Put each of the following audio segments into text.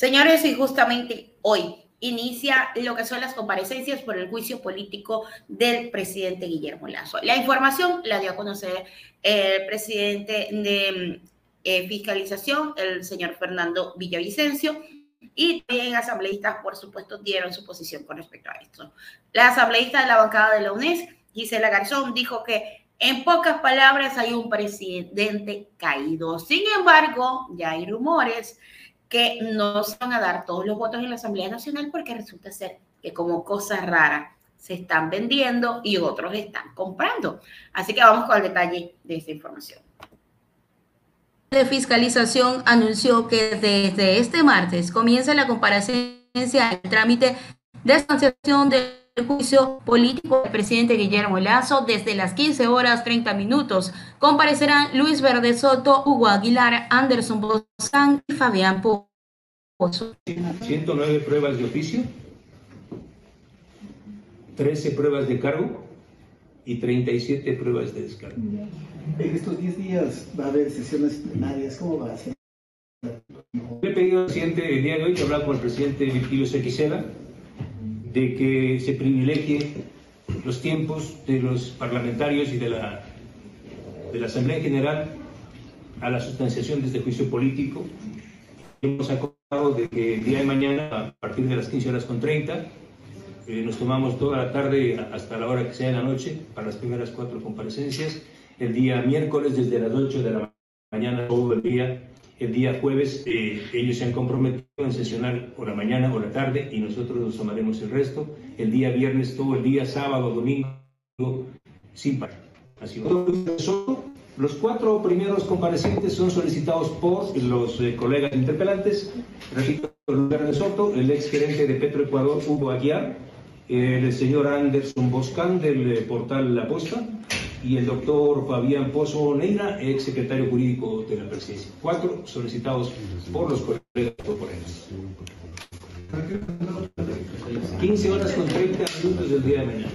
Señores, y justamente hoy inicia lo que son las comparecencias por el juicio político del presidente Guillermo Lazo. La información la dio a conocer el presidente de eh, fiscalización, el señor Fernando Villavicencio, y también asambleístas, por supuesto, dieron su posición con respecto a esto. La asambleísta de la bancada de la UNES, Gisela Garzón, dijo que en pocas palabras hay un presidente caído. Sin embargo, ya hay rumores que no se van a dar todos los votos en la Asamblea Nacional porque resulta ser que como cosa rara se están vendiendo y otros están comprando. Así que vamos con el detalle de esta información. De fiscalización anunció que desde este martes comienza la comparecencia del trámite de sanción del juicio político del presidente Guillermo Lazo desde las 15 horas 30 minutos. Comparecerán Luis Verde Soto, Hugo Aguilar, Anderson Bosán y Fabián Pozo. 109 pruebas de oficio, 13 pruebas de cargo y 37 pruebas de descargo. En estos 10 días va a haber sesiones plenarias, ¿cómo va a ser? Le he pedido al presidente el día de hoy que hablar con el presidente Virgilio Sequicela de que se privilegie los tiempos de los parlamentarios y de la, de la Asamblea en general a la sustanciación de este juicio político. Hemos acordado de que el día de mañana, a partir de las 15 horas con 30, eh, nos tomamos toda la tarde hasta la hora que sea de la noche para las primeras cuatro comparecencias. El día miércoles, desde las 8 de la mañana, todo el día, el día jueves eh, ellos se han comprometido en sesionar por la mañana o la tarde y nosotros nos tomaremos el resto. El día viernes todo el día, sábado, domingo, sin parar. Así los cuatro primeros comparecientes son solicitados por los eh, colegas interpelantes. Repito, Soto, el ex gerente de Petroecuador, Hugo Aguiar, el señor Anderson Boscan del eh, portal La Posta, y el doctor Fabián Pozo Neira, ex secretario jurídico de la presidencia. Cuatro solicitados por los colegas corporeales. 15 horas con 30 minutos del día de mañana.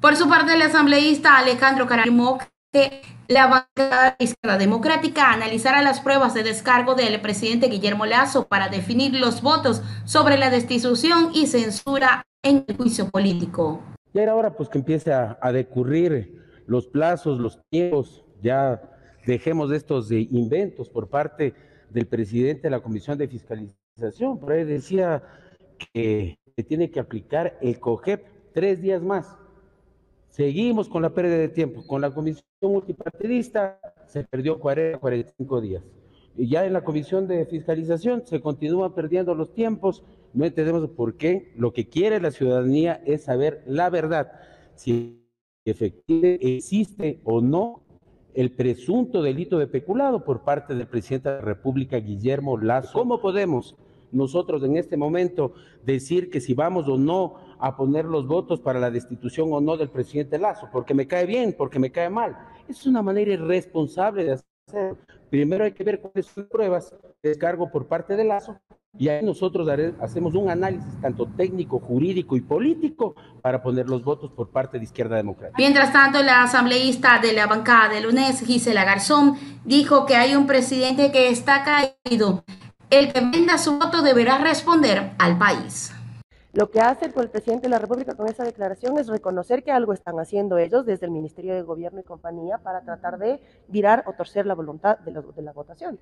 Por su parte, el asambleísta Alejandro Caramó que la bancada izquierda democrática analizará las pruebas de descargo del presidente Guillermo Lazo para definir los votos sobre la destitución y censura en el juicio político. Ya era hora pues que empiece a, decurrir los plazos, los tiempos, ya dejemos estos de inventos por parte del presidente de la Comisión de Fiscalización. Por ahí decía que se tiene que aplicar el COGEP tres días más. Seguimos con la pérdida de tiempo. Con la comisión multipartidista se perdió 40, 45 días. Y ya en la comisión de fiscalización se continúan perdiendo los tiempos no entendemos por qué. Lo que quiere la ciudadanía es saber la verdad, si efectivamente existe o no el presunto delito de peculado por parte del presidente de la República, Guillermo Lazo. ¿Cómo podemos nosotros en este momento decir que si vamos o no a poner los votos para la destitución o no del presidente Lazo? Porque me cae bien, porque me cae mal. Es una manera irresponsable de hacer. Primero hay que ver cuáles son las pruebas de descargo por parte de Lazo y ahí nosotros hacemos un análisis tanto técnico, jurídico y político para poner los votos por parte de Izquierda Democrática. Mientras tanto, la asambleísta de la bancada del UNES, Gisela Garzón, dijo que hay un presidente que está caído. El que venda su voto deberá responder al país. Lo que hace el presidente de la República con esa declaración es reconocer que algo están haciendo ellos desde el Ministerio de Gobierno y compañía para tratar de virar o torcer la voluntad de la votación.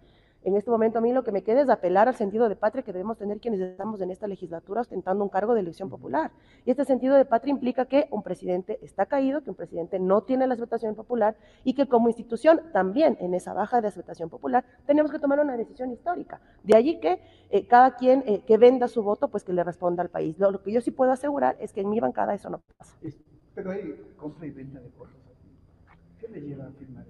En este momento a mí lo que me queda es apelar al sentido de patria que debemos tener quienes estamos en esta legislatura ostentando un cargo de elección popular. Y este sentido de patria implica que un presidente está caído, que un presidente no tiene la aceptación popular y que como institución también en esa baja de aceptación popular tenemos que tomar una decisión histórica. De allí que eh, cada quien eh, que venda su voto, pues que le responda al país. Lo, que yo sí puedo asegurar es que en mi bancada eso no pasa. Pero hay compra y venta de cosas. ¿Qué le lleva a firmar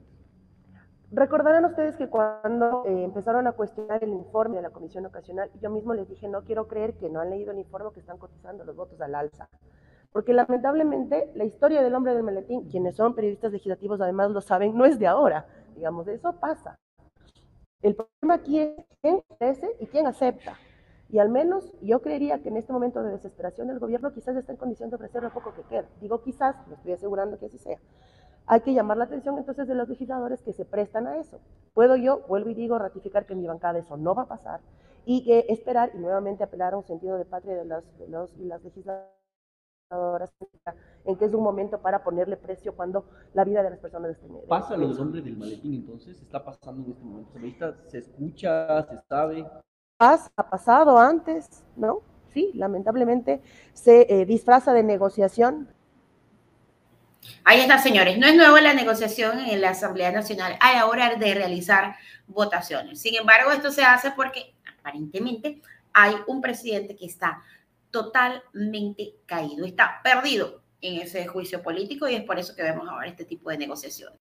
Recordarán ustedes que cuando eh, empezaron a cuestionar el informe de la Comisión Ocasional, yo mismo les dije, no quiero creer que no han leído el informe que están cotizando los votos al alza. Porque lamentablemente la historia del hombre del maletín, quienes son periodistas legislativos además lo saben, no es de ahora. Digamos, eso pasa. El problema aquí es quién crece y quién acepta. Y al menos yo creería que en este momento de desesperación el gobierno quizás está en condición de ofrecer lo poco que queda. Digo quizás, no estoy asegurando que así sea hay que llamar la atención entonces de los legisladores que se prestan a eso. Puedo yo, vuelvo y digo, ratificar que en mi bancada eso no va a pasar y que esperar y nuevamente apelar a un sentido de patria de, los, de los y las legisladoras en que es un momento para ponerle precio cuando la vida de las personas esté en ¿Pasa lo del hombre del maletín entonces? ¿Está pasando en este momento? ¿Se, se escucha? ¿Se sabe? Ha pasado antes, ¿no? Sí, lamentablemente se eh, disfraza de negociación Ahí está, señores. No es nuevo la negociación en la Asamblea Nacional a la hora de realizar votaciones. Sin embargo, esto se hace porque aparentemente hay un presidente que está totalmente caído, está perdido en ese juicio político y es por eso que vemos ahora este tipo de negociaciones.